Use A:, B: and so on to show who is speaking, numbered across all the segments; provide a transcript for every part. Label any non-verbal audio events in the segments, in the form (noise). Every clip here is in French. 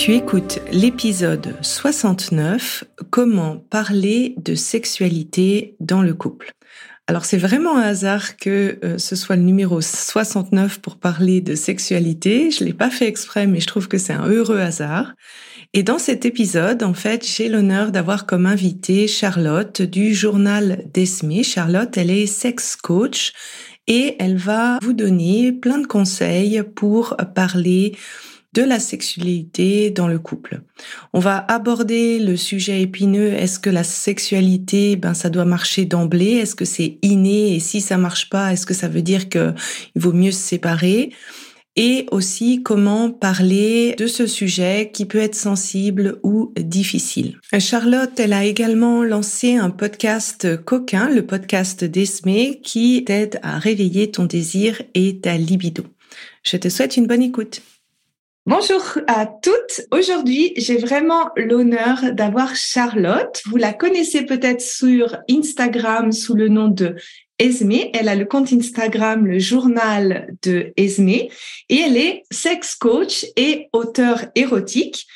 A: Tu écoutes l'épisode 69, Comment parler de sexualité dans le couple. Alors c'est vraiment un hasard que euh, ce soit le numéro 69 pour parler de sexualité. Je l'ai pas fait exprès, mais je trouve que c'est un heureux hasard. Et dans cet épisode, en fait, j'ai l'honneur d'avoir comme invitée Charlotte du journal d'Esme. Charlotte, elle est sex coach et elle va vous donner plein de conseils pour parler de la sexualité dans le couple. On va aborder le sujet épineux. Est-ce que la sexualité, ben, ça doit marcher d'emblée? Est-ce que c'est inné? Et si ça marche pas, est-ce que ça veut dire qu'il vaut mieux se séparer? Et aussi comment parler de ce sujet qui peut être sensible ou difficile. Charlotte, elle a également lancé un podcast coquin, le podcast d'Esme, qui t'aide à réveiller ton désir et ta libido. Je te souhaite une bonne écoute. Bonjour à toutes. Aujourd'hui, j'ai vraiment l'honneur d'avoir Charlotte. Vous la connaissez peut-être sur Instagram sous le nom de Esme. Elle a le compte Instagram, le journal de Esme, et elle est sex coach et auteur érotique.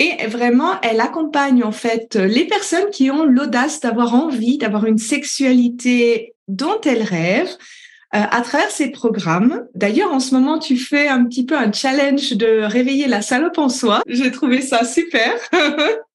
A: Et vraiment, elle accompagne en fait les personnes qui ont l'audace d'avoir envie d'avoir une sexualité dont elles rêvent, à travers ces programmes. D'ailleurs, en ce moment, tu fais un petit peu un challenge de réveiller la salope en soi. J'ai trouvé ça super. (laughs)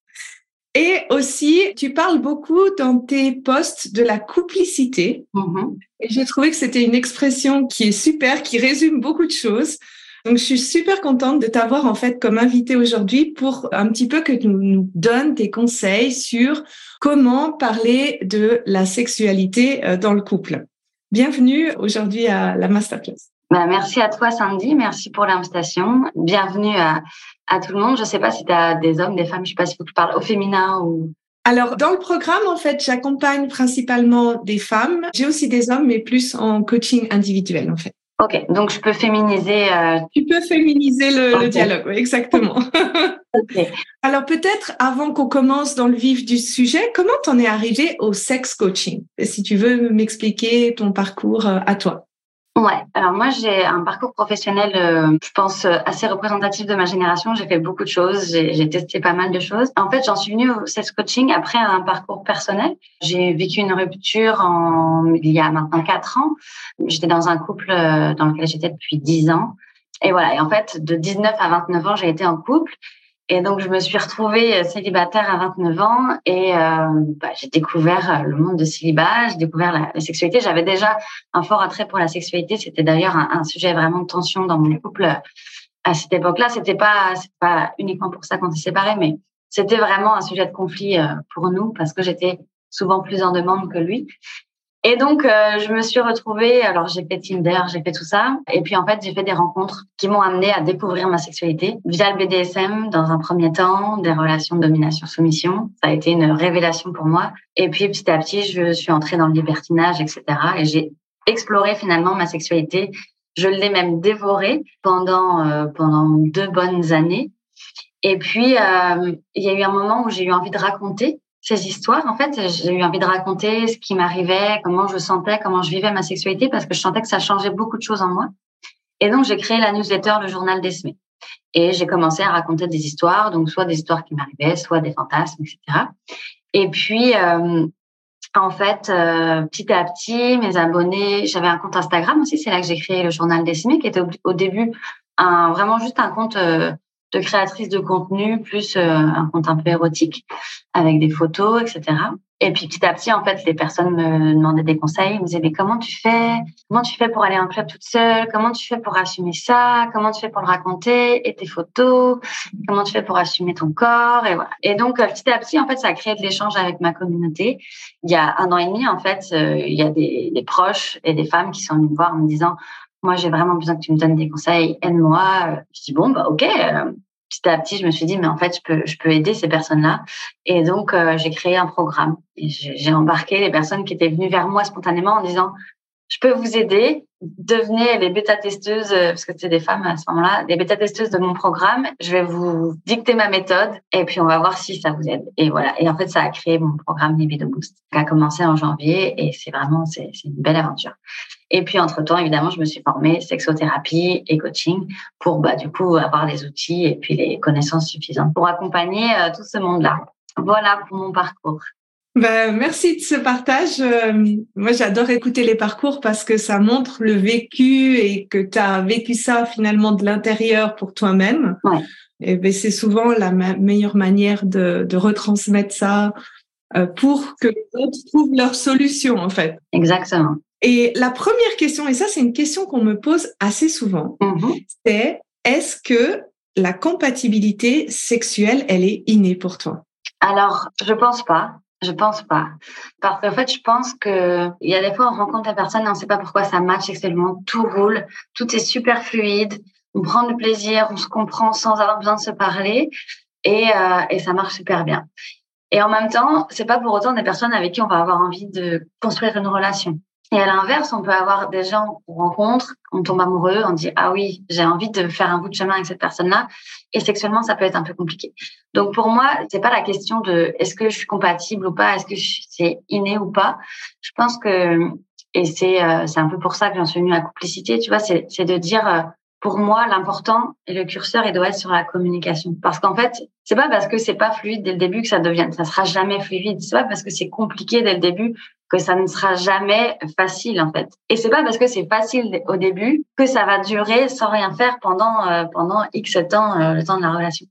A: Et aussi, tu parles beaucoup dans tes posts de la complicité. Mm-hmm. Et j'ai trouvé que c'était une expression qui est super, qui résume beaucoup de choses. Donc, je suis super contente de t'avoir en fait comme invité aujourd'hui pour un petit peu que tu nous donnes tes conseils sur comment parler de la sexualité euh, dans le couple. Bienvenue aujourd'hui à la masterclass.
B: Bah, merci à toi, Sandy. Merci pour l'invitation. Bienvenue à, à, tout le monde. Je ne sais pas si tu as des hommes, des femmes. Je ne sais pas si tu parles au féminin ou.
A: Alors, dans le programme, en fait, j'accompagne principalement des femmes. J'ai aussi des hommes, mais plus en coaching individuel, en fait.
B: Ok, donc je peux féminiser. Euh...
A: Tu peux féminiser le, le dialogue, oui, exactement. okay. (laughs) Alors peut-être avant qu'on commence dans le vif du sujet, comment t'en es arrivé au sex coaching? Si tu veux m'expliquer ton parcours euh, à toi.
B: Ouais, alors moi j'ai un parcours professionnel, euh, je pense assez représentatif de ma génération. J'ai fait beaucoup de choses, j'ai testé pas mal de choses. En fait, j'en suis venue au sex coaching après un parcours personnel. J'ai vécu une rupture en, il y a maintenant quatre ans. J'étais dans un couple euh, dans lequel j'étais depuis dix ans. Et voilà, et en fait, de 19 à 29 ans, j'ai été en couple. Et donc, je me suis retrouvée euh, célibataire à 29 ans et euh, bah, j'ai découvert euh, le monde de célibat, j'ai découvert la, sexualité. J'avais déjà un fort attrait pour la sexualité. C'était d'ailleurs un, sujet vraiment de tension dans mon couple à cette époque-là. C'était pas, pas uniquement pour ça qu'on s'est séparés, mais c'était vraiment un sujet de conflit pour nous parce que j'étais souvent plus en demande que lui. Et donc, euh, je me suis retrouvée, alors j'ai fait Tinder, j'ai fait tout ça. Et puis, en fait, j'ai fait des rencontres qui m'ont amené à découvrir ma sexualité via le BDSM dans un premier temps, des relations de domination-soumission. Ça a été une révélation pour moi. Et puis, petit à petit, je suis entrée dans le libertinage, etc. Et j'ai exploré finalement ma sexualité. Je l'ai même dévorée pendant, euh, pendant deux bonnes années. Et puis, euh, il y a eu un moment où j'ai eu envie de raconter ces histoires. En fait, j'ai eu envie de raconter ce qui m'arrivait, comment je sentais, comment je vivais ma sexualité, parce que je sentais que ça changeait beaucoup de choses en moi. Et donc, j'ai créé la newsletter, le journal d'Esme. Et j'ai commencé à raconter des histoires, donc soit des histoires qui m'arrivaient, soit des fantasmes, etc. Et puis, euh, en fait, euh, petit à petit, mes abonnés, j'avais un compte Instagram aussi, c'est là que j'ai créé le journal d'Esme, qui était au, début un, vraiment juste un compte euh, de créatrice de contenu plus euh, un compte un peu érotique avec des photos, etc. Et puis petit à petit, en fait, les personnes me demandaient des conseils. Ils me disaient, mais comment tu fais? Comment tu fais pour aller en club toute seule? Comment tu fais pour assumer ça? Comment tu fais pour le raconter Et tes photos? Comment tu fais pour assumer ton corps? Et voilà. Et donc, euh, petit à petit, en fait, ça a créé de l'échange avec ma communauté. Il y a un an et demi, en fait, euh, il y a des, des proches et des femmes qui sont venues me voir en me disant, moi, j'ai vraiment besoin que tu me donnes des conseils, aide-moi. Je dis, bon, bah, ok, petit à petit, je me suis dit, mais en fait, je peux, je peux aider ces personnes-là. Et donc, euh, j'ai créé un programme. J'ai embarqué les personnes qui étaient venues vers moi spontanément en disant, je peux vous aider. Devenez les bêta-testeuses, euh, parce que c'est des femmes à ce moment-là, les bêta-testeuses de mon programme. Je vais vous dicter ma méthode et puis on va voir si ça vous aide. Et voilà. Et en fait, ça a créé mon programme Libido Boost, qui a commencé en janvier et c'est vraiment, c'est une belle aventure. Et puis, entre-temps, évidemment, je me suis formée sexothérapie et coaching pour, bah, du coup, avoir les outils et puis les connaissances suffisantes pour accompagner euh, tout ce monde-là. Voilà pour mon parcours.
A: Ben, merci de ce partage. Euh, moi, j'adore écouter les parcours parce que ça montre le vécu et que tu as vécu ça finalement de l'intérieur pour toi-même.
B: Ouais.
A: Et ben, c'est souvent la meilleure manière de, de retransmettre ça euh, pour que les autres trouvent leur solution, en fait.
B: Exactement.
A: Et la première question, et ça, c'est une question qu'on me pose assez souvent,
B: mm-hmm.
A: c'est est-ce que la compatibilité sexuelle, elle est innée pour toi?
B: Alors, je pense pas. Je pense pas. Parce qu'en fait, je pense que il y a des fois, on rencontre la personne et on ne sait pas pourquoi ça match sexuellement. Tout roule, tout est super fluide. On prend du plaisir, on se comprend sans avoir besoin de se parler et, euh, et ça marche super bien. Et en même temps, c'est pas pour autant des personnes avec qui on va avoir envie de construire une relation. Et à l'inverse, on peut avoir des gens qu'on rencontre, on tombe amoureux, on dit ah oui, j'ai envie de faire un bout de chemin avec cette personne-là, et sexuellement ça peut être un peu compliqué. Donc pour moi, c'est pas la question de est-ce que je suis compatible ou pas, est-ce que c'est inné ou pas. Je pense que et c'est euh, c'est un peu pour ça que j'en suis venue à complicité, tu vois, c'est c'est de dire euh, pour moi, l'important et le curseur, il doit être sur la communication. Parce qu'en fait, c'est pas parce que c'est pas fluide dès le début que ça devient, ça sera jamais fluide. C'est pas parce que c'est compliqué dès le début que ça ne sera jamais facile, en fait. Et c'est pas parce que c'est facile au début que ça va durer sans rien faire pendant, euh, pendant X temps, euh, le temps de la relation.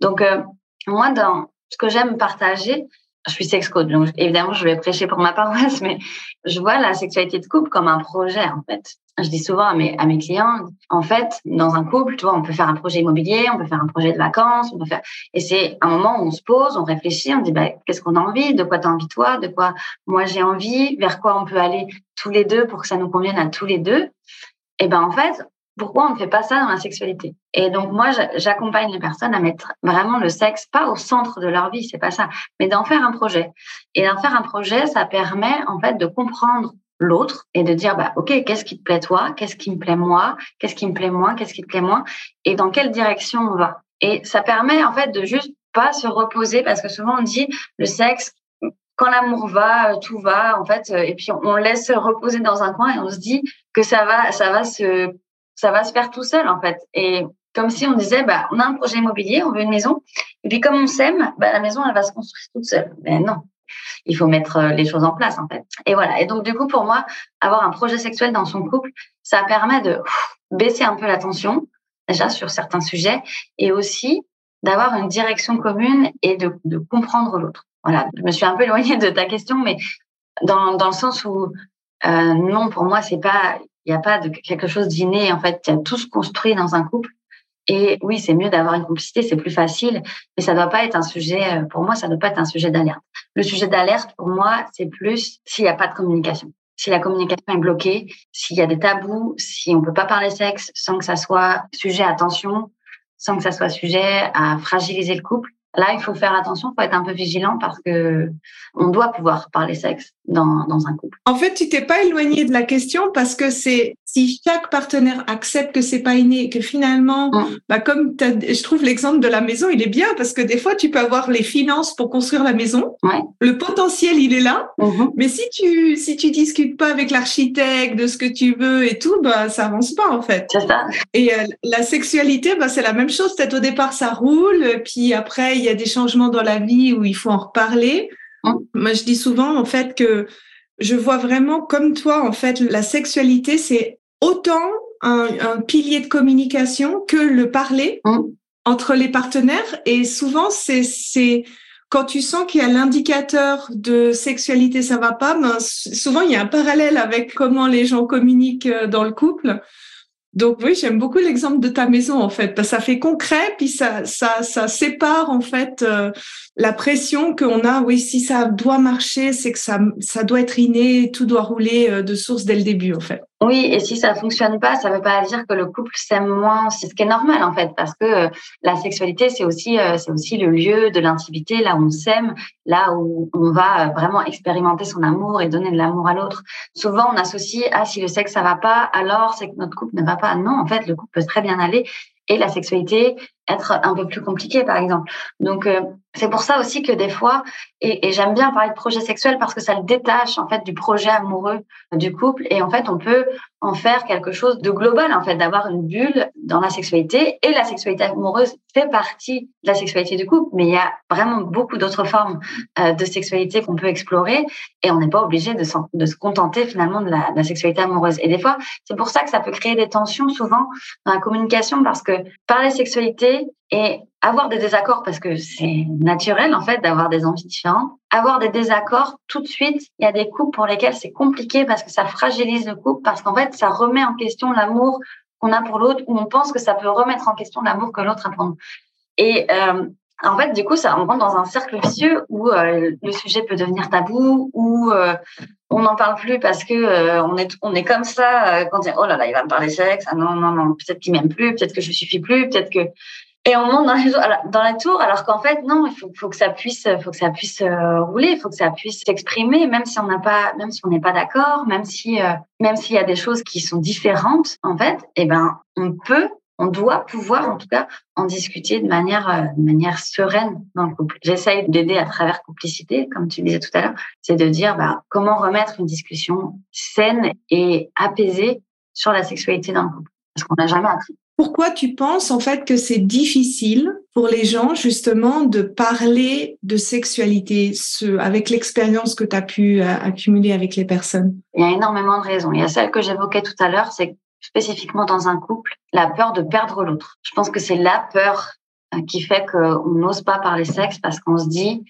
B: Donc, euh, moi, dans ce que j'aime partager, je suis sex coach, donc évidemment, je vais prêcher pour ma paroisse, (laughs) mais je vois la sexualité de couple comme un projet, en fait. Je dis souvent à mes, clients, en fait, dans un couple, tu vois, on peut faire un projet immobilier, on peut faire un projet de vacances, on peut faire, et c'est un moment où on se pose, on réfléchit, on dit, bah, qu'est-ce qu'on a envie, de quoi tu as envie toi, de quoi moi j'ai envie, vers quoi on peut aller tous les deux pour que ça nous convienne à tous les deux. Et ben, en fait, pourquoi on ne fait pas ça dans la sexualité? Et donc moi, j'accompagne les personnes à mettre vraiment le sexe pas au centre de leur vie, c'est pas ça, mais d'en faire un projet. Et d'en faire un projet, ça permet en fait de comprendre l'autre et de dire bah ok qu'est-ce qui te plaît toi? Qu'est-ce qui me plaît moi? Qu'est-ce qui me plaît moins? Qu'est-ce qui te plaît moins? Et dans quelle direction on va? Et ça permet en fait de juste pas se reposer parce que souvent on dit le sexe quand l'amour va tout va en fait et puis on laisse reposer dans un coin et on se dit que ça va ça va se ça va se faire tout seul en fait. Et comme si on disait, bah, on a un projet immobilier, on veut une maison, et puis comme on s'aime, bah, la maison, elle va se construire toute seule. Mais non, il faut mettre euh, les choses en place en fait. Et voilà. Et donc du coup, pour moi, avoir un projet sexuel dans son couple, ça permet de baisser un peu la tension déjà sur certains sujets, et aussi d'avoir une direction commune et de, comprendre l'autre. Voilà. Je me suis un peu éloignée de ta question, mais dans, dans le sens où euh, non, pour moi, c'est pas il n'y a pas de quelque chose d'inné. En fait, il y a tout se construit dans un couple. Et oui, c'est mieux d'avoir une complicité, c'est plus facile, mais ça doit pas être un sujet, euh, pour moi, ça doit pas être un sujet d'alerte. Le sujet d'alerte, pour moi, c'est plus s'il n'y a pas de communication. Si la communication est bloquée, s'il y a des tabous, si on peut pas parler sexe sans que ça soit sujet à tension, sans que ça soit sujet à fragiliser le couple, Là, il faut faire attention, il faut être un peu vigilant parce que on doit pouvoir parler sexe dans, dans un couple.
A: En fait, tu t'es pas éloigné de la question parce que c'est si chaque partenaire accepte que c'est pas inné, que finalement, mm. bah comme je trouve l'exemple de la maison, il est bien parce que des fois tu peux avoir les finances pour construire la maison,
B: ouais.
A: le potentiel il est là,
B: mm-hmm.
A: mais si tu si tu discutes pas avec l'architecte de ce que tu veux et tout, bah ça avance pas en fait.
B: C'est ça.
A: Et euh, la sexualité, bah c'est la même chose. Peut-être au départ ça roule, puis après il y a des changements dans la vie où il faut en reparler.
B: Mm.
A: Moi je dis souvent en fait que je vois vraiment comme toi, en fait, la sexualité, c'est autant un, un, pilier de communication que le parler.
B: Mmh.
A: entre les partenaires et souvent c'est c'est quand tu sens qu'il y a l'indicateur de sexualité, ça va pas, ben, souvent il y a un parallèle avec comment les gens communiquent euh, dans le couple. Donc oui, j'aime beaucoup l'exemple de ta maison en fait, parce que ça fait concret, puis ça, ça, ça sépare en fait euh, la pression qu'on a. Oui, si ça doit marcher, c'est que ça, ça doit être inné, tout doit rouler euh, de source dès le début en fait.
B: Oui, et si ça fonctionne pas, ça veut pas dire que le couple s'aime moins. C'est ce qui est normal en fait, parce que euh, la sexualité c'est aussi c'est aussi le lieu de l'intimité, là où on s'aime, là où on va vraiment expérimenter son amour et donner de l'amour à l'autre. Souvent on associe ah si le sexe ça va pas, alors c'est que notre couple ne va pas. Non, en fait le couple peut très bien aller et la sexualité être un peu plus compliquée, par exemple. Donc, euh, c'est pour ça aussi que des fois, et, j'aime bien parler de projet sexuel parce que ça le détache en fait du projet amoureux du couple, et en fait, on peut en faire quelque chose de global, en fait, d'avoir une bulle dans la sexualité, et la sexualité amoureuse fait partie de la sexualité du couple, mais il y a vraiment beaucoup d'autres formes euh, de sexualité qu'on peut explorer, et on n'est pas obligé de, se contenter finalement de la, de la sexualité amoureuse. Et des fois, c'est pour ça que ça peut créer des tensions souvent dans la communication, parce que parler sexualité et avoir des désaccords parce que c'est naturel en fait d'avoir des envies différentes. Avoir des désaccords tout de suite, il y a des couples pour lesquels c'est compliqué parce que ça fragilise le couple parce qu'en fait ça remet en question l'amour qu'on a pour l'autre ou on pense que ça peut remettre en question l'amour que l'autre a pour nous. Et euh, en fait, du coup, ça, rentre dans un cercle vicieux où euh, le sujet peut devenir tabou, où euh, on n'en parle plus parce que on est on est comme ça quand on dit oh là là, il va me parler sexe, ah non non non, peut-être qu'il m'aime plus, peut-être que je suffis plus, peut-être que et on monte dans, les, dans la tour, alors qu'en fait non, il faut, faut, que ça puisse, faut que ça puisse rouler, il faut que ça puisse s'exprimer, même si on n'a pas, même si on n'est pas d'accord, même si, même s'il y a des choses qui sont différentes, en fait, eh ben, on peut on doit pouvoir, en tout cas, en discuter de manière, euh, de manière sereine dans le couple. J'essaye d'aider à travers complicité, comme tu disais tout à l'heure, c'est de dire bah, comment remettre une discussion saine et apaisée sur la sexualité dans le couple, parce qu'on n'a jamais appris.
A: Pourquoi tu penses en fait que c'est difficile pour les gens justement de parler de sexualité avec l'expérience que tu as pu euh, accumuler avec les personnes?
B: Il y a énormément de raisons. Il y a celle que j'évoquais tout à l'heure, c'est spécifiquement dans un couple, la peur de perdre l'autre. Je pense que c'est la peur euh, qui fait qu'on n'ose pas parler sexe parce qu'on se dit,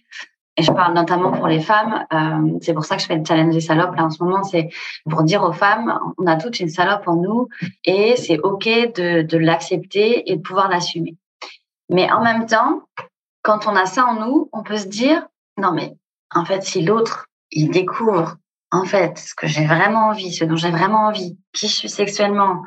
B: et je parle notamment pour les femmes, euh, c'est pour ça que je fais le challenge des salopes là en ce moment, c'est pour dire aux femmes, on a toutes une salope en nous et c'est ok de, de l'accepter et de pouvoir l'assumer. Mais en même temps, quand on a ça en nous, on peut se dire, non mais en fait, si l'autre, il découvre en fait, ce que j'ai vraiment envie, ce dont j'ai vraiment envie, qui je suis sexuellement,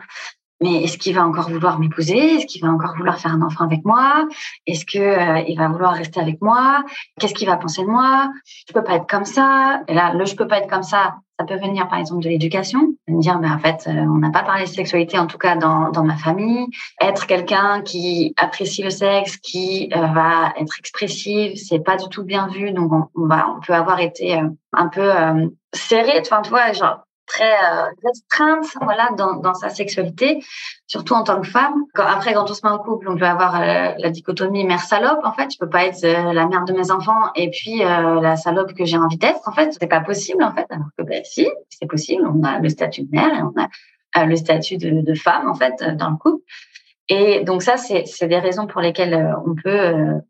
B: mais est-ce qu'il va encore vouloir m'épouser? Est-ce qu'il va encore vouloir faire un enfant avec moi? Est-ce que euh, il va vouloir rester avec moi? Qu'est-ce qu'il va penser de moi? Je peux pas être comme ça. Et là, le je peux pas être comme ça, ça peut venir par exemple de l'éducation, me dire mais en fait euh, on n'a pas parlé de sexualité en tout cas dans, dans ma famille. Être quelqu'un qui apprécie le sexe, qui euh, va être expressive, c'est pas du tout bien vu. Donc on, va on peut avoir été un peu serré. Enfin tu vois genre très euh, restreinte voilà dans, dans sa sexualité surtout en tant que femme. Quand, après quand on se met en couple on peut avoir euh, la dichotomie mère salope en fait. Je peux pas être euh, la mère de mes enfants et puis la salope que j'ai envie d'être en fait. C'est pas possible en fait. Alors que ben si c'est possible. On a le statut de mère et on a le statut de, femme en fait dans le couple. Et donc ça c'est c'est des raisons pour lesquelles on peut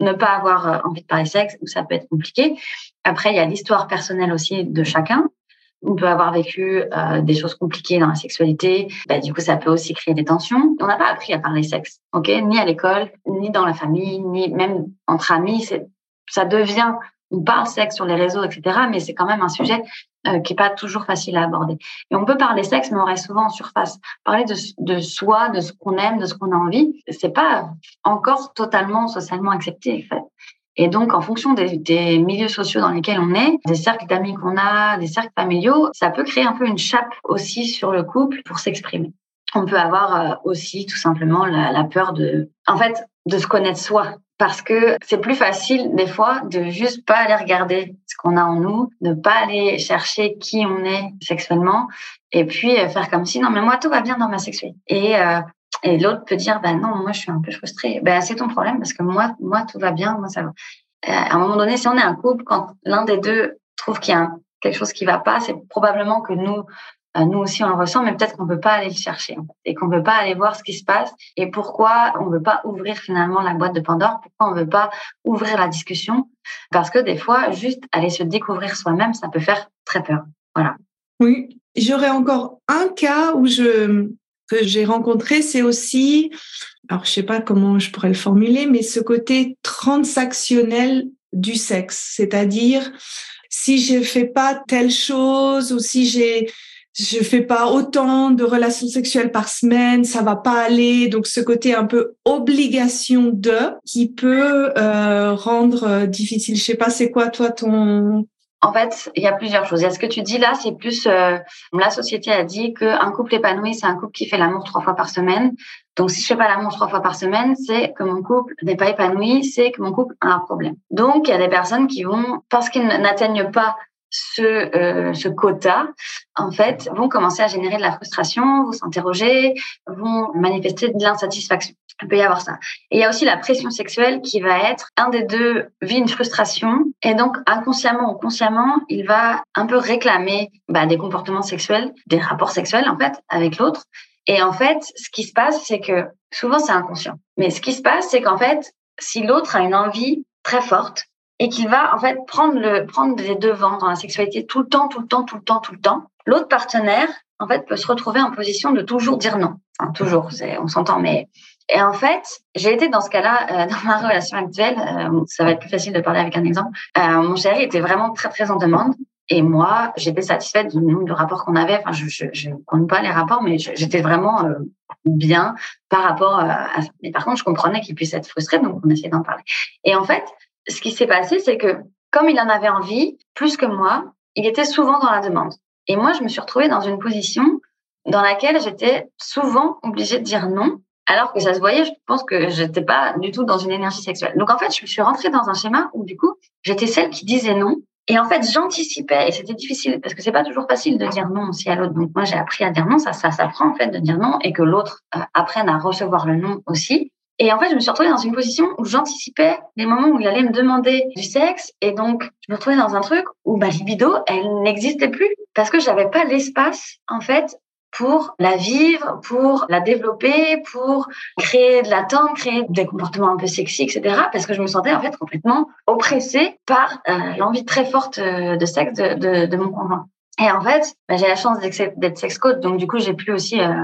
B: ne pas avoir envie de parler sexe ou ça peut être compliqué. Après il y a l'histoire personnelle aussi de chacun on peut avoir vécu euh, des choses compliquées dans la sexualité. Bah, du coup, ça peut aussi créer des tensions. On n'a pas appris à parler sexe, ok? Ni à l'école, ni dans la famille, ni même entre amis. Ça devient, on parle sexe sur les réseaux, etc. Mais c'est quand même un sujet euh, qui est pas toujours facile à aborder. Et on peut parler sexe, mais on reste souvent en surface. Parler de, de soi, de ce qu'on aime, de ce qu'on a envie, c'est pas encore totalement socialement accepté, en fait. Et donc, en fonction des, milieux sociaux dans lesquels on est, des cercles d'amis qu'on a, des cercles familiaux, ça peut créer un peu une chape aussi sur le couple pour s'exprimer. On peut avoir euh, aussi tout simplement la, peur de, en fait, de se connaître soi. Parce que c'est plus facile des fois de juste pas aller regarder ce qu'on a en nous, de pas aller chercher qui on est sexuellement, et puis euh, faire comme si non mais moi tout va bien dans ma sexualité. Et euh, et l'autre peut dire, ben non, moi je suis un peu frustrée. Ben c'est ton problème parce que moi, moi tout va bien, moi ça va. Euh, à un moment donné, si on est un couple, quand l'un des deux trouve qu'il y a quelque chose qui va pas, c'est probablement que nous, euh, nous aussi on le ressent, mais peut-être qu'on peut pas aller le chercher et qu'on peut pas aller voir ce qui se passe et pourquoi on veut pas ouvrir finalement la boîte de Pandore, pourquoi on veut pas ouvrir la discussion, parce que des fois, juste aller se découvrir soi-même, ça peut faire très peur. Voilà.
A: Oui, j'aurais encore un cas où je que j'ai rencontré, c'est aussi, alors je sais pas comment je pourrais le formuler, mais ce côté transactionnel du sexe, c'est-à-dire si je fais pas telle chose ou si j'ai je fais pas autant de relations sexuelles par semaine, ça va pas aller. Donc ce côté un peu obligation de qui peut euh, rendre euh, difficile. Je sais pas, c'est quoi toi ton
B: en fait, il y a plusieurs choses. Il ce que tu dis là, c'est plus euh, la société a dit qu'un couple épanoui, c'est un couple qui fait l'amour trois fois par semaine. Donc, si je fais pas l'amour trois fois par semaine, c'est que mon couple n'est pas épanoui, c'est que mon couple a un problème. Donc, il y a des personnes qui vont, parce qu'ils n'atteignent pas ce, euh, ce quota, en fait, vont commencer à générer de la frustration, vont s'interroger, vont manifester de l'insatisfaction. Il peut y avoir ça. Et il y a aussi la pression sexuelle qui va être un des deux vit une frustration et donc inconsciemment ou consciemment, il va un peu réclamer bah, des comportements sexuels, des rapports sexuels en fait avec l'autre. Et en fait, ce qui se passe, c'est que souvent c'est inconscient. Mais ce qui se passe, c'est qu'en fait, si l'autre a une envie très forte et qu'il va en fait prendre le prendre des devants dans la sexualité tout le temps, tout le temps, tout le temps, tout le temps, l'autre partenaire en fait peut se retrouver en position de toujours dire non. Enfin, toujours, on s'entend, mais et en fait, j'ai été dans ce cas-là euh, (laughs) dans ma relation actuelle. Euh, ça va être plus facile de parler avec un exemple. Euh, mon chéri était vraiment très très en demande. Et moi, j'étais satisfaite du nombre de rapports qu'on avait. Enfin, je ne compte pas les rapports, mais j'étais vraiment euh, bien par rapport à ça. Mais par contre, je comprenais qu'il puisse être frustré, donc on essayait d'en parler. Et en fait, ce qui s'est passé, c'est que comme il en avait envie, plus que moi, il était souvent dans la demande. Et moi, je me suis retrouvée dans une position dans laquelle j'étais souvent obligée de dire non alors que ça se voyait, je pense que j'étais pas du tout dans une énergie sexuelle. Donc en fait, je suis rentrée dans un schéma où du coup, j'étais celle qui disait non. Et en fait, j'anticipais, et c'était difficile parce que c'est pas toujours facile de dire non aussi à l'autre. Donc moi, j'ai appris à dire non. Ça, ça s'apprend en fait de dire non et que l'autre euh, apprenne à recevoir le non aussi. Et en fait, je me suis retrouvée dans une position où j'anticipais les moments où il allait me demander du sexe. Et donc, je me retrouvais dans un truc où ma libido, elle n'existait plus parce que j'avais pas l'espace, en fait, pour la vivre, pour la développer, pour créer de l'attente, créer des comportements un peu sexy, etc. Parce que je me sentais en fait complètement oppressée par euh, l'envie très forte euh, de sexe de, mon conjoint. Et en fait, bah, j'ai la chance d'être sex coach, donc du coup, j'ai pu aussi euh,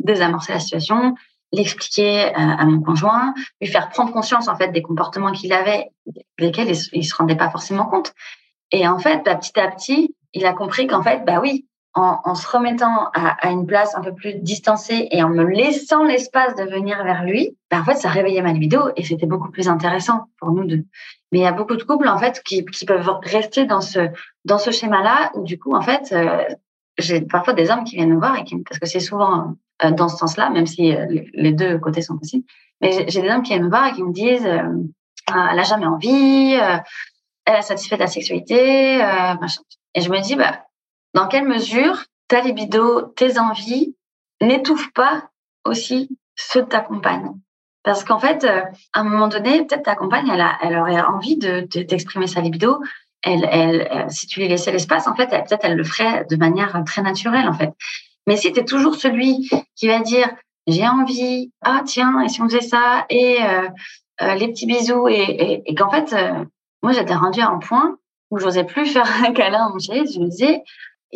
B: désamorcer la situation, l'expliquer à mon conjoint, lui faire prendre conscience en fait des comportements qu'il avait, desquels il, il se rendait pas forcément compte. Et en fait, bah, petit à petit, il a compris qu'en fait, bah oui, en, se remettant à, une place un peu plus distancée et en me laissant l'espace de venir vers lui, ben en fait, ça réveillait ma libido et c'était beaucoup plus intéressant pour nous deux. Mais il y a beaucoup de couples, en fait, qui, qui peuvent rester dans ce, dans ce schéma-là où, du coup, en fait, euh, j'ai parfois des hommes qui viennent nous voir et qui, parce que c'est souvent euh, dans ce sens-là, même si euh, les deux côtés sont possibles. Mais j'ai des hommes qui viennent me voir et qui me disent, ah, elle a jamais envie, elle a satisfait de la sexualité, machin. Et je me dis, bah, dans quelle mesure ta libido, tes envies n'étouffent pas aussi ceux de ta compagne? Parce qu'en fait, euh, à un moment donné, peut-être ta compagne, elle, a, elle aurait envie de d'exprimer sa libido. Elle, elle, si tu lui laissais l'espace, en fait, peut-être elle le ferait de manière très naturelle, en fait. Mais si tu es toujours celui qui va dire j'ai envie, ah tiens, et si on faisait ça, et euh, euh, les petits bisous, et, et, qu'en fait, moi j'étais rendue à un point où j'osais plus faire (laughs) un câlin à mon je me disais,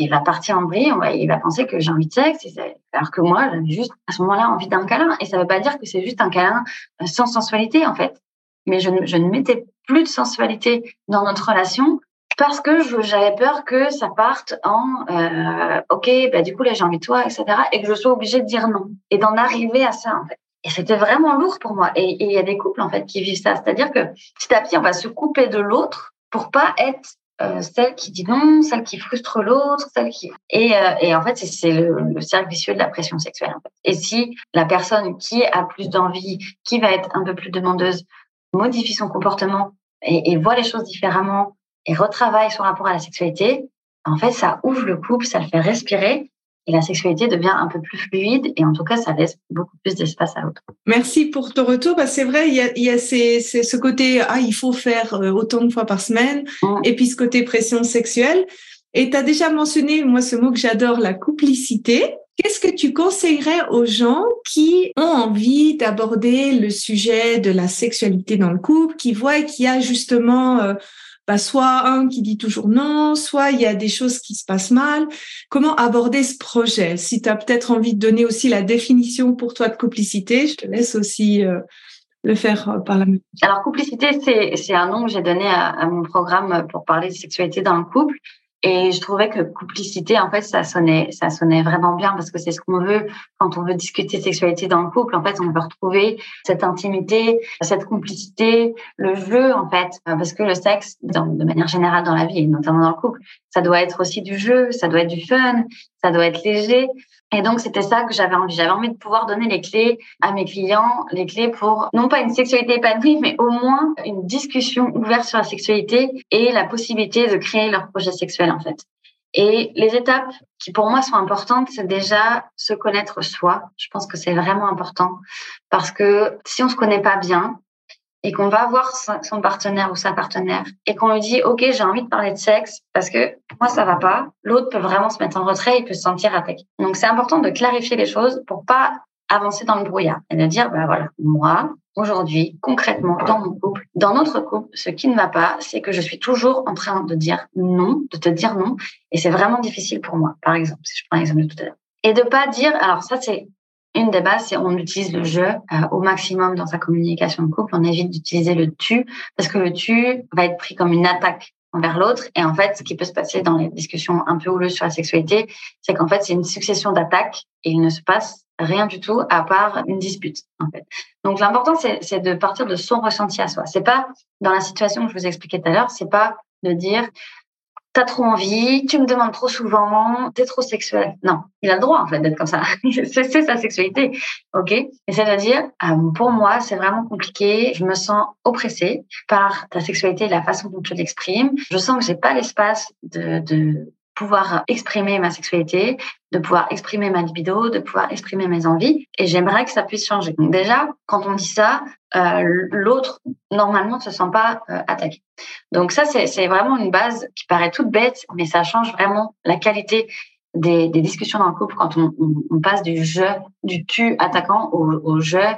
B: il va partir en vrille, il va penser que j'ai envie de sexe, alors que moi, j'avais juste à ce moment-là envie d'un câlin. Et ça ne veut pas dire que c'est juste un câlin euh, sans sensualité, en fait. Mais je, je, ne mettais plus de sensualité dans notre relation parce que j'avais peur que ça parte en euh, OK, bah, du coup, là, j'ai envie de toi, etc. Et que je sois obligée de dire non. Et d'en arriver à ça, en fait. Et c'était vraiment lourd pour moi. Et il y a des couples, en fait, qui vivent ça. C'est-à-dire que petit à petit, on va se couper de l'autre pour pas être euh, celle qui dit non, celle qui frustre l'autre, celle qui et, euh, et en fait c'est le, le, cercle vicieux de la pression sexuelle. Et si la personne qui a plus d'envie, qui va être un peu plus demandeuse, modifie son comportement et, et voit les choses différemment et retravaille son rapport à la sexualité, en fait ça ouvre le couple, ça le fait respirer et la sexualité devient un peu plus fluide et en tout cas, ça laisse beaucoup plus d'espace à l'autre.
A: Merci pour ton retour. Bah, c'est vrai, il y a, il y a ces, ce côté, ah, il faut faire euh, autant de fois par semaine et puis ce côté pression sexuelle. Et tu as déjà mentionné, moi, ce mot que j'adore, la complicité. Qu'est-ce que tu conseillerais aux gens qui ont envie d'aborder le sujet de la sexualité dans le couple, qui voient qu'il y a justement euh, bah, soit un qui dit toujours non, soit il y a des choses qui se passent mal. Comment aborder ce projet? Si tu as peut-être envie de donner aussi la définition pour toi de complicité, je te laisse aussi euh, le faire euh, par la même.
B: Alors, complicité, c'est un nom que j'ai donné à, à, mon programme pour parler de sexualité dans le couple. Et je trouvais que complicité, en fait, ça sonnait, ça sonnait vraiment bien parce que c'est ce qu'on veut quand on veut discuter sexualité dans le couple. En fait, on veut retrouver cette intimité, cette complicité, le jeu, en fait, parce que le sexe, de manière générale dans la vie, et notamment dans le couple, ça doit être aussi du jeu, ça doit être du fun, ça doit être léger. Et donc, c'était ça que j'avais envie. J'avais envie de pouvoir donner les clés à mes clients, les clés pour non pas une sexualité épanouie, mais au moins une discussion ouverte sur la sexualité et la possibilité de créer leur projet sexuel, en fait. Et les étapes qui pour moi sont importantes, c'est déjà se connaître soi. Je pense que c'est vraiment important parce que si on se connaît pas bien, et qu'on va voir son partenaire ou sa partenaire et qu'on lui dit ok j'ai envie de parler de sexe parce que moi ça va pas. L'autre peut vraiment se mettre en retrait et peut se sentir attaqué donc c'est important de clarifier les choses pour pas avancer dans le brouillard et de dire ben voilà moi aujourd'hui concrètement dans mon couple dans notre couple ce qui ne va pas c'est que je suis toujours en train de dire non de te dire non et c'est vraiment difficile pour moi par exemple si je prends l'exemple de tout à l'heure. Et de pas dire alors ça c'est une des bases, c'est on utilise le je euh, au maximum dans sa communication de couple. On évite d'utiliser le tu parce que le tu va être pris comme une attaque envers l'autre. Et en fait, ce qui peut se passer dans les discussions un peu houleuses sur la sexualité, c'est qu'en fait, c'est une succession d'attaques et il ne se passe rien du tout à part une dispute. En fait. Donc l'important, c'est de partir de son ressenti à soi. C'est pas dans la situation que je vous expliquais tout à l'heure, c'est pas de dire t'as trop envie, tu me demandes trop souvent, t'es trop sexuel. Non, il a le droit en fait d'être comme ça. (laughs) c'est sa sexualité, ok? Et c'est-à-dire, euh, pour moi, c'est vraiment compliqué. Je me sens oppressée par ta sexualité la façon dont tu l'exprimes. Je sens que j'ai pas l'espace de pouvoir exprimer ma sexualité, de pouvoir exprimer ma libido, de pouvoir exprimer mes envies. Et j'aimerais que ça puisse changer. Donc déjà, quand on dit ça, euh, l'autre, normalement, ne se sent pas euh, attaqué. Donc ça, c'est vraiment une base qui paraît toute bête, mais ça change vraiment la qualité des, discussions dans le couple quand on, passe du je, du tu attaquant au, au je euh,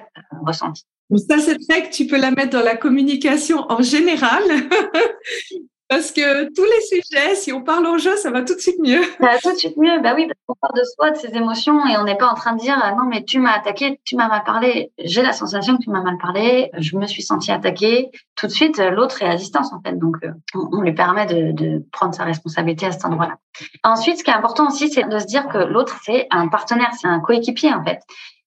B: ressenti.
A: Ça, vrai que tu peux la mettre dans la communication en général. (laughs) Parce que tous les sujets, si on parle en jeu, ça va tout de suite mieux.
B: Tout de suite mieux. Bah oui, parce qu'on parle de soi, de ses émotions, et on n'est pas en train de dire ah non, mais tu m'as attaqué, tu m'as mal parlé. J'ai la sensation que tu m'as mal parlé. Je me suis sentie attaquée. Tout de suite, l'autre est à distance en fait. Donc, euh, on, lui permet de, de prendre sa responsabilité à cet endroit-là. Ensuite, ce qui est important aussi, c'est de se dire que l'autre c'est un partenaire, c'est un coéquipier en fait.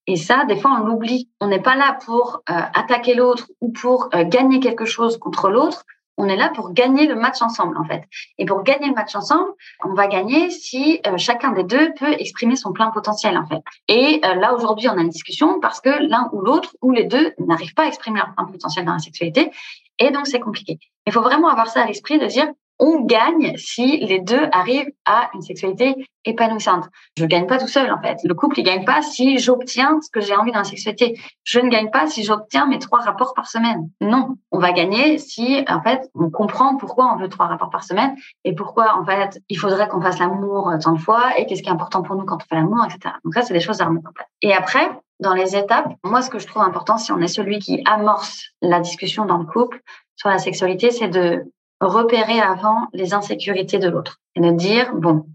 B: Et ça, des fois, on l'oublie. On n'est pas là pour euh, attaquer l'autre ou pour euh, gagner quelque chose contre l'autre on est là pour gagner le match ensemble en fait. Et pour gagner le match ensemble, on va gagner si euh, chacun des deux peut exprimer son plein potentiel en fait. Et euh, là aujourd'hui, on a une discussion parce que l'un ou l'autre ou les deux n'arrivent pas à exprimer leur plein potentiel dans la sexualité et donc c'est compliqué. Il faut vraiment avoir ça à l'esprit de dire on gagne si les deux arrivent à une sexualité épanouissante. Je gagne pas tout seul en fait. Le couple il gagne pas si j'obtiens ce que j'ai envie dans la sexualité. Je ne gagne pas si j'obtiens mes trois rapports par semaine. Non, on va gagner si en fait on comprend pourquoi on veut trois rapports par semaine et pourquoi en fait il faudrait qu'on fasse l'amour tant de fois et qu'est-ce qui est important pour nous quand on fait l'amour, etc. Donc ça c'est des choses à remettre en place. Et après dans les étapes, moi ce que je trouve important si on est celui qui amorce la discussion dans le couple sur la sexualité, c'est de repérer avant les insécurités de l'autre et de dire, bon,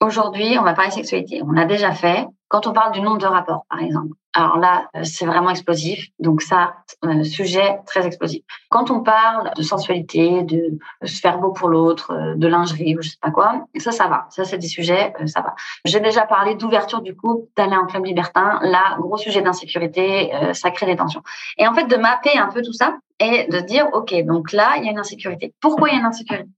B: aujourd'hui, on va parler sexualité. On l'a déjà fait. Quand on parle du nombre de rapports, par exemple, alors là, euh, c'est vraiment explosif. Donc ça, un sujet très explosif. Quand on parle de sensualité, de se faire beau pour l'autre, euh, de lingerie ou je sais pas quoi, ça, ça va. Ça, c'est des sujets, euh, ça va. J'ai déjà parlé d'ouverture du couple, d'aller en club libertin. Là, gros sujet d'insécurité, ça crée des tensions. Et en fait, de mapper un peu tout ça et de dire, OK, donc là, il y a une insécurité. Pourquoi il y a une insécurité?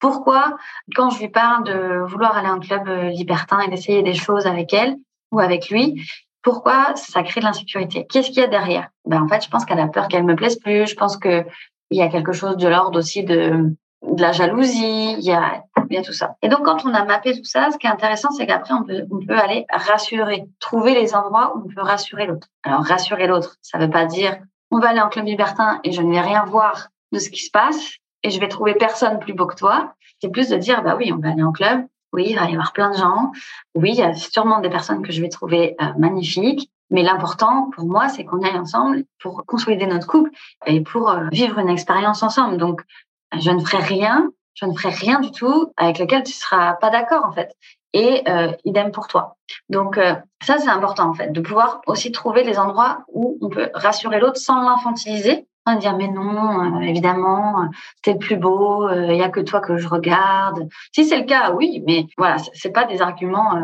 B: Pourquoi, quand je lui parle de vouloir aller en club libertin et d'essayer des choses avec elle ou avec lui, pourquoi ça crée de l'insécurité? Qu'est-ce qu'il y a derrière? Ben, En fait, je pense qu'elle a peur qu'elle me plaise plus. Je pense qu'il y a quelque chose de l'ordre aussi de, la jalousie. Il y, a, il y a tout ça. Et donc, quand on a mappé tout ça, ce qui est intéressant, c'est qu'après, on peut, on peut aller rassurer, trouver les endroits où on peut rassurer l'autre. Alors, rassurer l'autre, ça ne veut pas dire on va aller en club libertin et je ne vais rien voir de ce qui se passe et je vais trouver personne plus beau que toi. C'est plus de dire, bah oui, on va aller en club. Oui, il va y avoir plein de gens. Oui, il y a sûrement des personnes que je vais trouver euh, magnifiques. Mais l'important pour moi, c'est qu'on aille ensemble pour consolider notre couple et pour euh, vivre une expérience ensemble. Donc, je ne ferai rien, je ne ferai rien du tout avec lequel tu seras pas d'accord en fait. Et euh, idem pour toi. Donc euh, ça c'est important en fait de pouvoir aussi trouver les endroits où on peut rassurer l'autre sans l'infantiliser, sans dire mais non euh, évidemment t'es le plus beau, il y a que toi que je regarde. Si c'est le cas oui, mais voilà c'est pas des arguments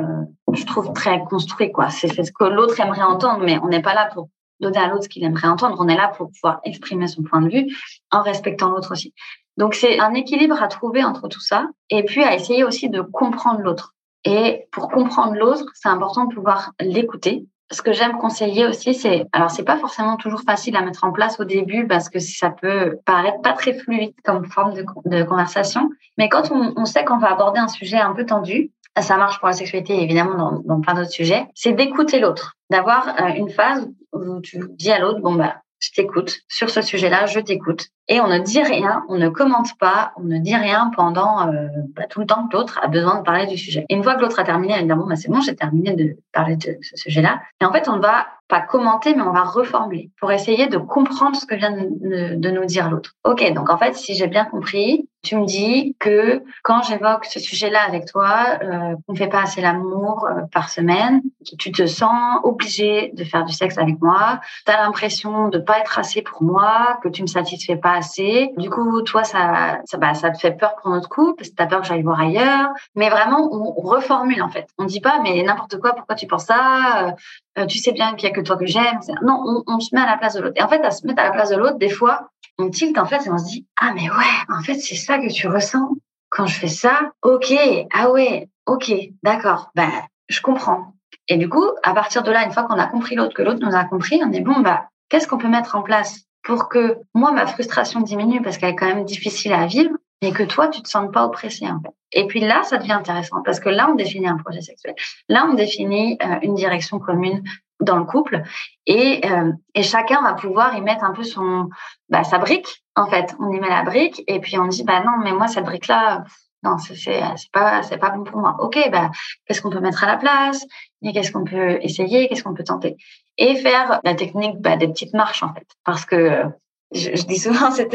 B: je trouve très construits quoi. C'est ce que l'autre aimerait entendre, mais on n'est pas là pour donner à l'autre ce qu'il aimerait entendre. On est là pour pouvoir exprimer son point de vue en respectant l'autre aussi. Donc c'est un équilibre à trouver entre tout ça et puis à essayer aussi de comprendre l'autre. Et pour comprendre l'autre, c'est important de pouvoir l'écouter. Ce que j'aime conseiller aussi, c'est, alors c'est pas forcément toujours facile à mettre en place au début parce que ça peut paraître pas très fluide comme forme de, conversation, mais quand on, sait qu'on va aborder un sujet un peu tendu, ça marche pour la sexualité évidemment dans, dans plein d'autres sujets, c'est d'écouter l'autre, d'avoir euh, une phase où tu dis à l'autre, bon bah je t'écoute sur ce sujet-là, je t'écoute. Et on ne dit rien, on ne commente pas, on ne dit rien pendant euh, bah, tout le temps que l'autre a besoin de parler du sujet. Et une fois que l'autre a terminé, bon, bah, c'est bon, j'ai terminé de parler de ce sujet-là. Et en fait, on va pas commenter, mais on va reformuler pour essayer de comprendre ce que vient de, nous dire l'autre. Ok, donc en fait, si j'ai bien compris, tu me dis que quand j'évoque ce sujet-là avec toi, euh, qu'on ne fait pas assez l'amour euh, par semaine, que tu te sens obligé de faire du sexe avec moi, tu as l'impression de pas être assez pour moi, que tu me satisfais pas assez. Du coup, toi, ça, ça, bah, ça te fait peur pour notre couple, parce que as peur que j'aille voir ailleurs. Mais vraiment, on reformule en fait. On dit pas, mais n'importe quoi, pourquoi tu penses ça? Euh, Tu sais bien qu'il y a que toi que j'aime. Non, on, se met à la place de l'autre. Et en fait, à se mettre à la place de l'autre, des fois, on tilt en fait et on se dit, ah mais ouais, en fait, c'est ça que tu ressens quand je fais ça. Ok, ah ouais, ok, d'accord, ben, je comprends. Et du coup, à partir de là, une fois qu'on a compris l'autre, que l'autre nous a compris, on est bon, bah, qu'est-ce qu'on peut mettre en place pour que moi, ma frustration diminue parce qu'elle est quand même difficile à vivre et que toi, tu te sens pas oppressé en fait. Et puis là, ça devient intéressant parce que là, on définit un projet sexuel. Là, on définit euh, une direction commune dans le couple et, euh, et chacun va pouvoir y mettre un peu son bah, sa brique en fait. On y met la brique et puis on dit bah non, mais moi cette brique là, non, c'est pas c'est pas bon pour moi. Ok, bah qu'est-ce qu'on peut mettre à la place? Et qu'est-ce qu'on peut essayer? Qu'est-ce qu'on peut tenter? Et faire la technique bah, des petites marches en fait, parce que je, je dis souvent (laughs) cet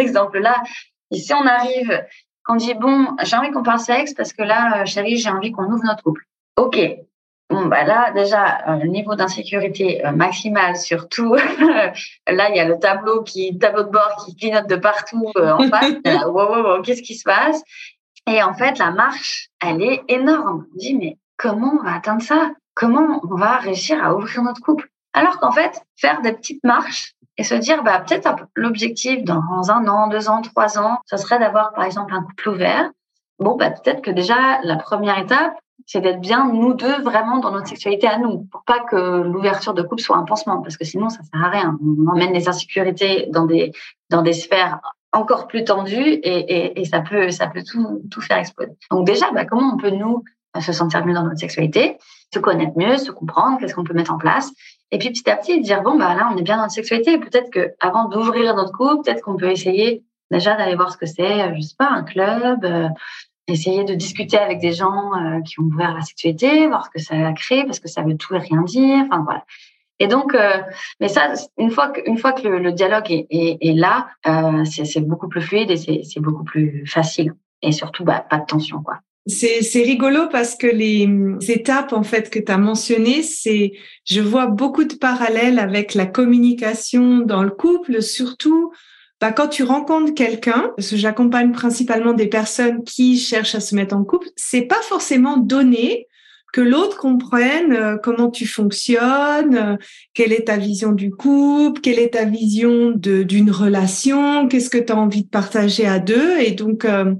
B: exemple-là. Ici, on arrive, on dit bon, j'ai envie qu'on parle sexe parce que là, euh, chérie, j'ai envie qu'on ouvre notre couple. Ok. Bon, bah là, déjà, euh, le niveau d'insécurité euh, maximal, surtout. (laughs) là, il y a le tableau qui, tableau de bord qui clignote de partout en face. (laughs) wow, wow, wow, qu'est-ce qui se passe? Et en fait, la marche, elle est énorme. On dit, mais comment on va atteindre ça? Comment on va réussir à ouvrir notre couple? Alors qu'en fait, faire des petites marches, et se dire, bah, peut-être l'objectif dans un an, deux ans, trois ans, ce serait d'avoir, par exemple, un couple ouvert. Bon, bah, peut-être que déjà, la première étape, c'est d'être bien, nous deux, vraiment dans notre sexualité à nous, pour pas que l'ouverture de couple soit un pansement, parce que sinon, ça sert à rien. On emmène les insécurités dans des, dans des sphères encore plus tendues et, et, ça peut, ça peut tout, tout faire exploser. Donc déjà, bah, comment on peut nous se sentir mieux dans notre sexualité, se connaître mieux, se comprendre, qu'est-ce qu'on peut mettre en place et puis petit à petit dire bon bah là on est bien dans la sexualité. Peut-être que avant d'ouvrir notre couple, peut-être qu'on peut essayer déjà d'aller voir ce que c'est, euh, je sais pas, un club, euh, essayer de discuter avec des gens euh, qui ont ouvert la sexualité, voir ce que ça a créé, parce que ça veut tout et rien dire. Enfin voilà. Et donc, mais ça, une fois que, une fois que le, dialogue est, est, est là, c'est beaucoup plus fluide et c'est beaucoup plus facile. Et surtout, bah, pas de tension, quoi.
A: C'est rigolo parce que les étapes en fait que tu as mentionnées, c'est je vois beaucoup de parallèles avec la communication dans le couple, surtout bah, quand tu rencontres quelqu'un, parce que j'accompagne principalement des personnes qui cherchent à se mettre en couple, c'est pas forcément donné que l'autre comprenne euh, comment tu fonctionnes, euh, quelle est ta vision du couple, quelle est ta vision d'une relation, qu'est-ce que tu as envie de partager à deux. Et donc, euh,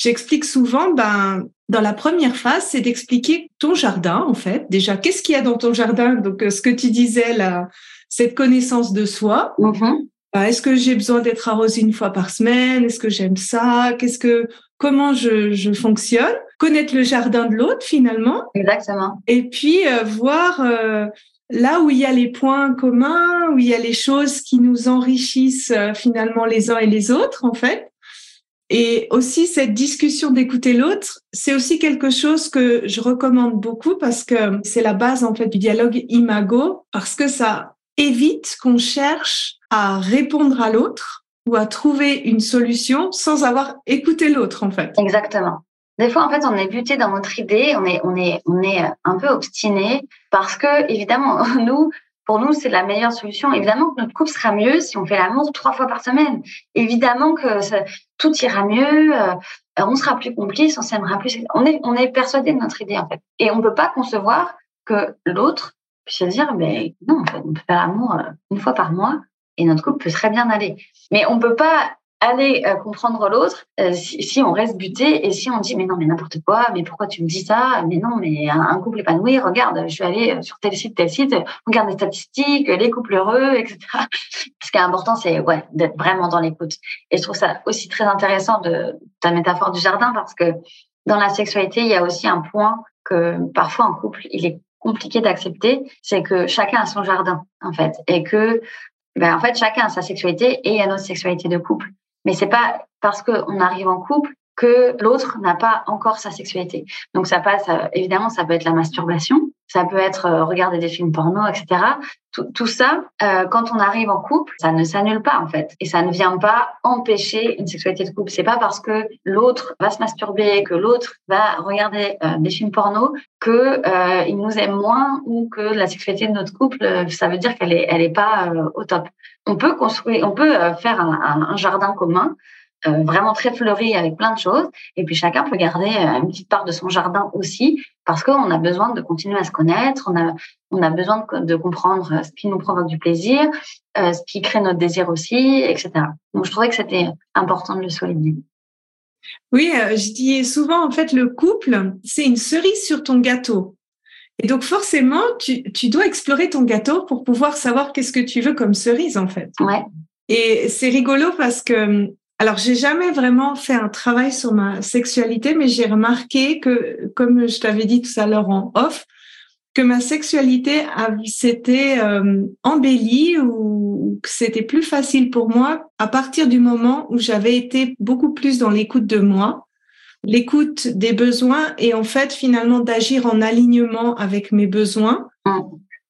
A: J'explique souvent, ben, dans la première phase, c'est d'expliquer ton jardin, en fait. Déjà, qu'est-ce qu'il y a dans ton jardin? Donc, euh, ce que tu disais, là, cette connaissance de soi.
B: Mm-hmm.
A: Ben, est-ce que j'ai besoin d'être arrosée une fois par semaine? Est-ce que j'aime ça? Qu'est-ce que, comment je, je fonctionne? Connaître le jardin de l'autre, finalement.
B: Exactement.
A: Et puis, euh, voir, euh, là où il y a les points communs, où il y a les choses qui nous enrichissent finalement les uns et les autres, en fait Et aussi cette discussion d'écouter l'autre, c'est aussi quelque chose que je recommande beaucoup parce que c'est la base en fait du dialogue imago parce que ça évite qu'on cherche à répondre à l'autre ou à trouver une solution sans avoir écouté l'autre en fait.
B: Exactement. Des fois, en fait, on est buté dans notre idée, on est, on est, on est un peu obstiné parce que, évidemment, (laughs) nous, pour nous, c'est la meilleure solution. Évidemment que notre couple sera mieux si on fait l'amour trois fois par semaine. Évidemment que tout ira mieux, euh, on sera plus complice, on s'aimera plus. On est, on est persuadé de notre idée, en fait. Et on ne peut pas concevoir que l'autre puisse se dire, mais non, on peut faire l'amour euh, une fois par mois et notre couple peut très bien aller. Mais on ne peut pas aller euh, comprendre l'autre euh, si, on reste buté et si on dit mais non mais n'importe quoi mais pourquoi tu me dis ça? Mais non mais un, couple épanoui regarde je suis allée euh, sur tel site tel site regarde les statistiques les couples heureux etc (laughs) ce qui est important c'est ouais d'être vraiment dans l'écoute. Et je trouve ça aussi très intéressant de ta métaphore du jardin parce que dans la sexualité il y a aussi un point que parfois en couple il est compliqué d'accepter c'est que chacun a son jardin en fait. Et que ben, en fait, chacun a sa sexualité et il y a notre sexualité de couple. Mais c'est pas parce qu'on arrive en couple que l'autre n'a pas encore sa sexualité. Donc ça passe, euh, évidemment, ça peut être la masturbation, ça peut être euh, regarder des films porno, etc. Tout, ça, euh, quand on arrive en couple, ça ne s'annule pas en fait, et ça ne vient pas empêcher une sexualité de couple. C'est pas parce que l'autre va se masturber, que l'autre va regarder des films porno, que il nous aime moins ou que la sexualité de notre couple, ça veut dire qu'elle est, elle est pas au top. On peut construire, on peut faire un jardin commun euh, vraiment très fleuri avec plein de choses. Et puis chacun peut garder euh, une petite part de son jardin aussi, parce qu'on a besoin de continuer à se connaître, on a, on a besoin de, comprendre euh, ce qui nous provoque du plaisir, ce qui crée notre désir aussi, etc. Donc je trouvais que c'était important de le souligner.
A: Oui, je dis souvent, en fait, le couple, c'est une cerise sur ton gâteau. Et donc forcément, tu, tu dois explorer ton gâteau pour pouvoir savoir qu'est-ce que tu veux comme cerise, en fait.
B: Ouais.
A: Et c'est rigolo parce que alors, j'ai jamais vraiment fait un travail sur ma sexualité, mais j'ai remarqué que, comme je t'avais dit tout à l'heure en off, que ma sexualité s'était euh, embellie ou que c'était plus facile pour moi à partir du moment où j'avais été beaucoup plus dans l'écoute de moi, l'écoute des besoins et en fait finalement d'agir en alignement avec mes besoins. Mmh.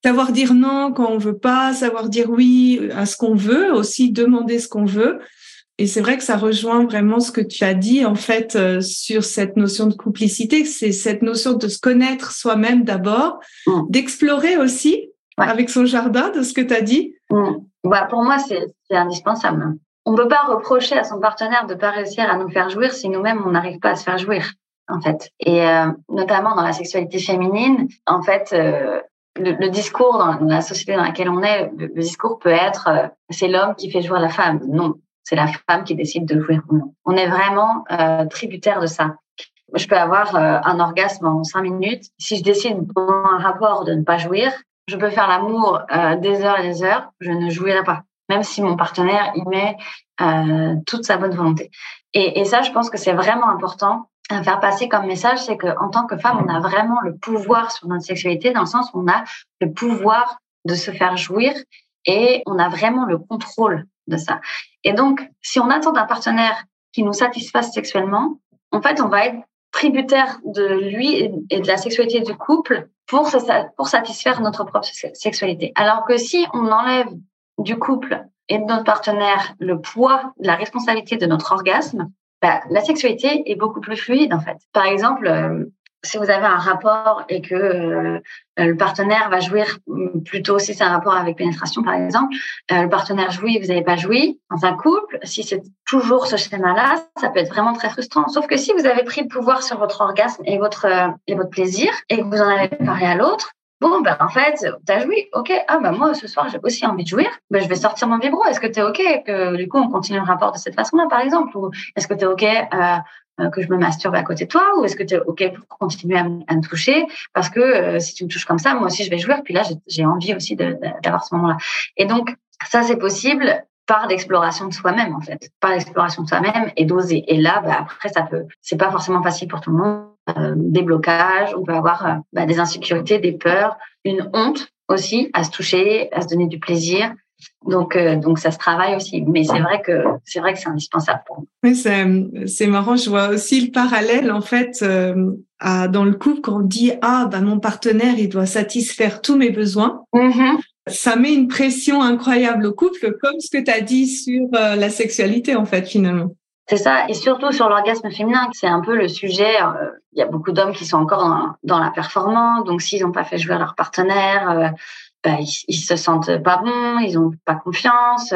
A: Savoir dire non quand on veut pas, savoir dire oui à ce qu'on veut, aussi demander ce qu'on veut. Et c'est vrai que ça rejoint vraiment ce que tu as dit en fait euh, sur cette notion de complicité, c'est cette notion de se connaître soi-même d'abord, mm. d'explorer aussi avec son jardin de ce que tu as dit.
B: Mm. Bah, pour moi, c'est indispensable. On ne peut pas reprocher à son partenaire de ne pas réussir à nous faire jouir si nous-mêmes, on n'arrive pas à se faire jouir, en fait. Et euh, notamment dans la sexualité féminine, en fait, euh, le, discours dans, la société dans laquelle on est, le, discours peut être c'est l'homme qui fait jouir la femme. Non, c'est la femme qui décide de jouir ou non. On est vraiment euh, tributaire de ça. Je peux avoir euh, un orgasme en cinq minutes. Si je décide pendant un rapport de ne pas jouir, je peux faire l'amour euh, des heures et des heures, je ne jouirai pas, même si mon partenaire y met toute sa bonne volonté. Et, et ça, je pense que c'est vraiment important à faire passer comme message, c'est qu'en tant que femme, on a vraiment le pouvoir sur notre sexualité, dans le sens où on a le pouvoir de se faire jouir et on a vraiment le contrôle de ça. Et donc, si on attend d'un partenaire qui nous satisfasse sexuellement, en fait, on va être tributaire de lui et de la sexualité du couple pour, pour satisfaire notre propre sexualité. Alors que si on enlève du couple et de notre partenaire le poids de la responsabilité de notre orgasme, bah, la sexualité est beaucoup plus fluide en fait. Par exemple, euh, si vous avez un rapport et que euh, le partenaire va jouir plutôt si c'est un rapport avec pénétration par exemple, euh, le partenaire jouit, vous n'avez pas joui dans un couple, si c'est toujours ce schéma-là, ça peut être vraiment très frustrant. Sauf que si vous avez pris le pouvoir sur votre orgasme et votre euh, et votre plaisir et que vous en avez parlé à l'autre, Bon, ben, en fait, tu as joui. OK. Ah, ben, moi, ce soir, j'ai aussi envie de jouir. Ben, je vais sortir mon vibro. Est-ce que tu es OK que, du coup, on continue le rapport de cette façon-là, par exemple? Ou est-ce que tu es OK que je me masturbe à côté de toi ou est-ce que tu es OK pour continuer à, me toucher Parce que euh, si tu me touches comme ça, moi aussi, je vais jouer. Puis là, j'ai envie aussi d'avoir ce moment-là. Et donc, ça, c'est possible par l'exploration de soi-même, en fait. Par l'exploration de soi-même et d'oser. Et là, bah, après, ça peut, c'est pas forcément facile pour tout le monde. Euh, des blocages, on peut avoir bah, des insécurités, des peurs, une honte aussi à se toucher, à se donner du plaisir. Donc, euh, donc ça se travaille aussi. Mais c'est vrai que c'est vrai que c'est indispensable pour moi.
A: Oui, c'est marrant. Je vois aussi le parallèle en fait euh, à, dans le couple quand on dit ah bah mon partenaire il doit satisfaire tous mes besoins. Mm-hmm. Ça met une pression incroyable au couple, comme ce que tu as dit sur euh, la sexualité en fait finalement.
B: C'est ça, et surtout sur l'orgasme féminin, c'est un peu le sujet. Il y a beaucoup d'hommes qui sont encore dans, dans la performance, donc s'ils n'ont pas fait jouer leur partenaire, bah, ils, se sentent pas bons, ils ont pas confiance.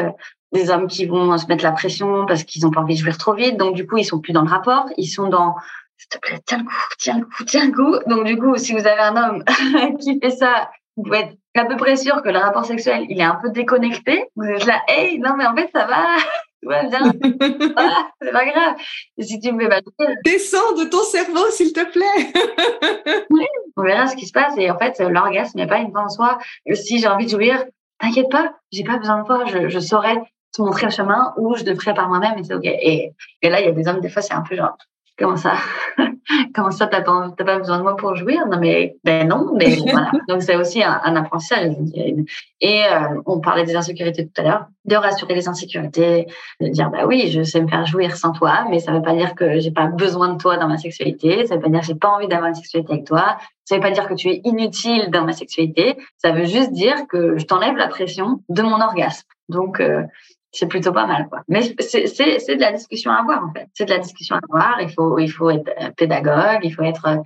B: Des hommes qui vont se mettre la pression parce qu'ils ont pas envie de jouer trop vite, donc du coup ils sont plus dans le rapport, ils sont dans s'il te plaît tiens le coup, tiens le coup, tiens le coup. Donc du coup si vous avez un homme (laughs) qui fait ça, vous pouvez être à peu près sûr que le rapport sexuel il est un peu déconnecté. Vous êtes là, hey non mais en fait ça va. Ouais, bien. (laughs) Ah, c'est pas grave. si tu me fais
A: Descends de ton cerveau, s'il te plaît. (laughs)
B: oui, on verra ce qui se passe. Et en fait, l'orgasme n'est pas une fin en soi. Si j'ai envie de jouir, t'inquiète pas, j'ai pas besoin de toi. Je, je saurais te montrer le chemin où je devrais par moi-même et c'est OK. Et, et là, il y a des hommes, des fois, c'est un peu genre, Comment ça? (laughs) Comment ça, t'as pas, pas besoin de moi pour jouir Non, mais ben non, mais (laughs) voilà. Donc c'est aussi un, un, apprentissage. Et euh, on parlait des insécurités tout à l'heure, de rassurer les insécurités, de dire bah oui, je sais me faire jouir sans toi, mais ça veut pas dire que j'ai pas besoin de toi dans ma sexualité. Ça veut pas dire que j'ai pas envie d'avoir une sexualité avec toi. Ça veut pas dire que tu es inutile dans ma sexualité. Ça veut juste dire que je t'enlève la pression de mon orgasme. Donc euh, c'est plutôt pas mal, quoi. Mais c'est de la discussion à avoir, en fait. C'est de la discussion à avoir. Il faut, il faut être euh, pédagogue, il faut être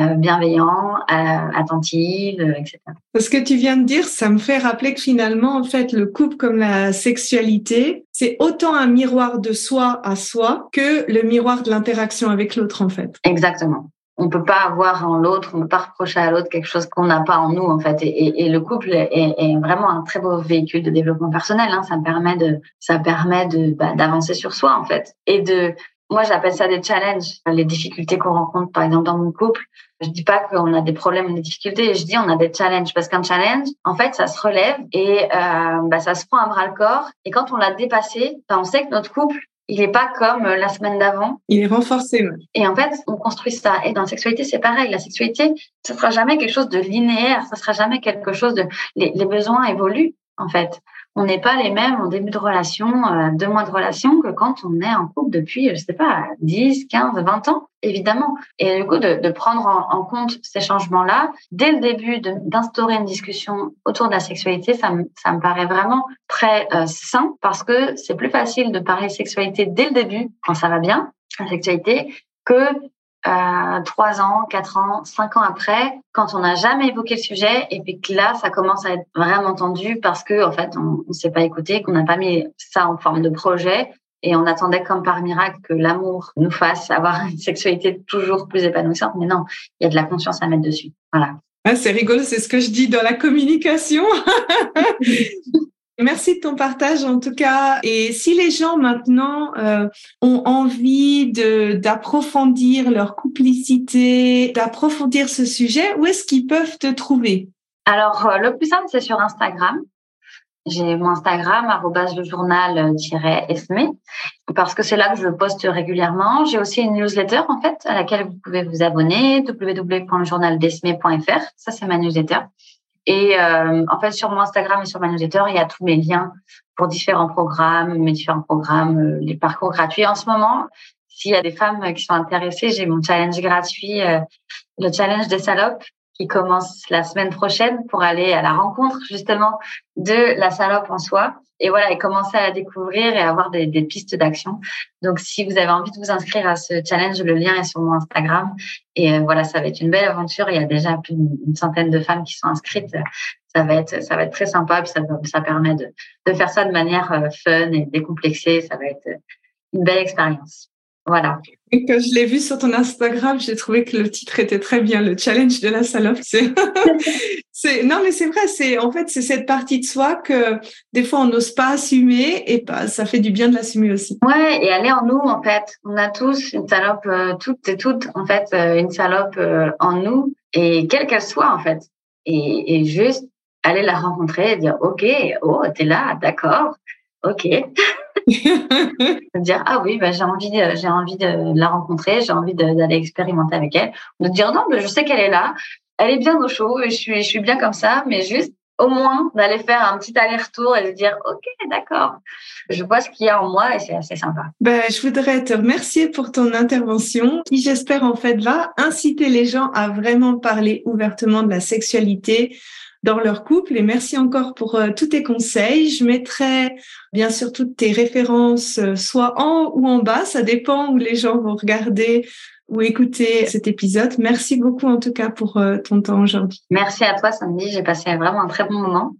B: euh, bienveillant, euh, attentif, etc.
A: Ce que tu viens de dire, ça me fait rappeler que finalement, en fait, le couple comme la sexualité, c'est autant un miroir de soi à soi que le miroir de l'interaction avec l'autre, en fait.
B: Exactement on peut pas avoir en l'autre, on peut pas reprocher à l'autre quelque chose qu'on n'a pas en nous en fait. Et, le couple est, vraiment un très beau véhicule de développement personnel. Hein. Ça permet de, ça permet de bah, d'avancer sur soi en fait. Et de, moi j'appelle ça des challenges, les difficultés qu'on rencontre par exemple dans mon couple. Je dis pas qu'on a des problèmes, des difficultés. Je dis on a des challenges parce qu'un challenge, en fait, ça se relève et euh, bah, ça se prend à bras le corps. Et quand on l'a dépassé, bah, on sait que notre couple il n'est pas comme euh, la semaine d'avant.
A: Il est renforcé.
B: Et en fait, on construit ça. Et dans la sexualité, c'est pareil. La sexualité, ce sera jamais quelque chose de linéaire. Ce sera jamais quelque chose de. Les, les besoins évoluent en fait on n'est pas les mêmes en début de relation, euh, deux mois de relation, que quand on est en couple depuis, je sais pas, 10, 15, 20 ans, évidemment. Et du coup, de, prendre en, compte ces changements-là, dès le début, d'instaurer une discussion autour de la sexualité, ça me, paraît vraiment très euh, sain parce que c'est plus facile de parler sexualité dès le début, quand ça va bien, la sexualité, que euh, trois ans, quatre ans, cinq ans après, quand on n'a jamais évoqué le sujet, et puis que là, ça commence à être vraiment tendu parce que en fait, on ne s'est pas écouté, qu'on n'a pas mis ça en forme de projet, et on attendait comme par miracle que l'amour nous fasse avoir une sexualité toujours plus épanouissante. Mais non, il y a de la conscience à mettre dessus. Voilà.
A: Ah, c'est rigolo, c'est ce que je dis dans la communication. (laughs) Merci de ton partage en tout cas. Et si les gens maintenant euh, ont envie d'approfondir leur complicité, d'approfondir ce sujet, où est-ce qu'ils peuvent te trouver?
B: Alors euh, le plus simple c'est sur Instagram. J'ai mon Instagram le journal-esme parce que c'est là que je poste régulièrement. J'ai aussi une newsletter en fait à laquelle vous pouvez vous abonner www.journaldesme.fr. Ça c'est ma newsletter. Et euh, en fait, sur mon Instagram et sur ma newsletter, il y a tous mes liens pour différents programmes, mes différents programmes, euh, les parcours gratuits. En ce moment, s'il y a des femmes qui sont intéressées, j'ai mon challenge gratuit, euh, le challenge des salopes, qui commence la semaine prochaine pour aller à la rencontre justement de la salope en soi et voilà et commencer à découvrir et avoir des, pistes d'action. Donc si vous avez envie de vous inscrire à ce challenge, le lien est sur mon Instagram et euh, voilà ça va être une belle aventure. Il y a déjà plus d'une centaine de femmes qui sont inscrites. Ça va être ça va être très sympa puis ça permet de de faire ça de manière euh, fun et décomplexée. Ça va être une belle expérience. Voilà.
A: Et quand je l'ai vu sur ton Instagram, j'ai trouvé que le titre était très bien, le challenge de la salope. C'est, (laughs) non, mais c'est vrai, c'est, en fait, c'est cette partie de soi que des fois on n'ose pas assumer et bah, ça fait du bien de l'assumer aussi.
B: Ouais, et aller en nous, en fait. On a tous une salope, euh, toutes et toutes, en fait, euh, une salope euh, en nous et quelle qu'elle soit, en fait. Et, et juste aller la rencontrer et dire, OK, oh, t'es là, d'accord, OK. De (laughs) dire ah oui bah, j'ai envie j'ai envie de la rencontrer j'ai envie d'aller expérimenter avec elle de dire non mais je sais qu'elle est là elle est bien au chaud je suis je suis bien comme ça mais juste au moins d'aller faire un petit aller-retour et de dire ok d'accord je vois ce qu'il y a en moi et c'est assez sympa.
A: Ben, je voudrais te remercier pour ton intervention qui j'espère en fait va inciter les gens à vraiment parler ouvertement de la sexualité dans leur couple et merci encore pour euh, tous tes conseils. Je mettrai bien sûr toutes tes références euh, soit en ou en bas, ça dépend où les gens vont regarder ou écouter cet épisode. Merci beaucoup en tout cas pour euh, ton temps aujourd'hui.
B: Merci à toi Sandy, j'ai passé vraiment un très bon moment.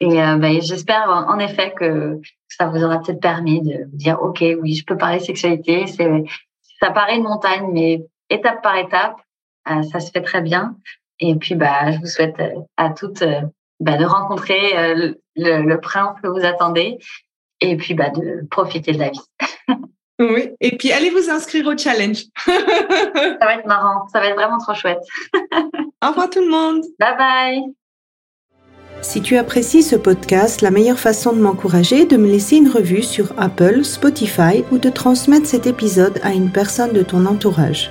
B: Et ben, j'espère en effet que ça vous aura peut-être permis de dire, OK, oui, je peux parler sexualité. Ça paraît une montagne, mais étape par étape, ça se fait très bien. Et puis, bah, je vous souhaite à toutes bah, de rencontrer le, le, prince que vous attendez et puis bah, de profiter de la vie. (laughs)
A: Oui, et puis allez vous inscrire au challenge. (laughs)
B: ça va être marrant, ça va être vraiment trop chouette.
A: au revoir tout le monde.
B: Bye bye.
A: Si tu apprécies ce podcast, la meilleure façon de m'encourager est de me laisser une revue sur Apple, Spotify ou de transmettre cet épisode à une personne de ton entourage.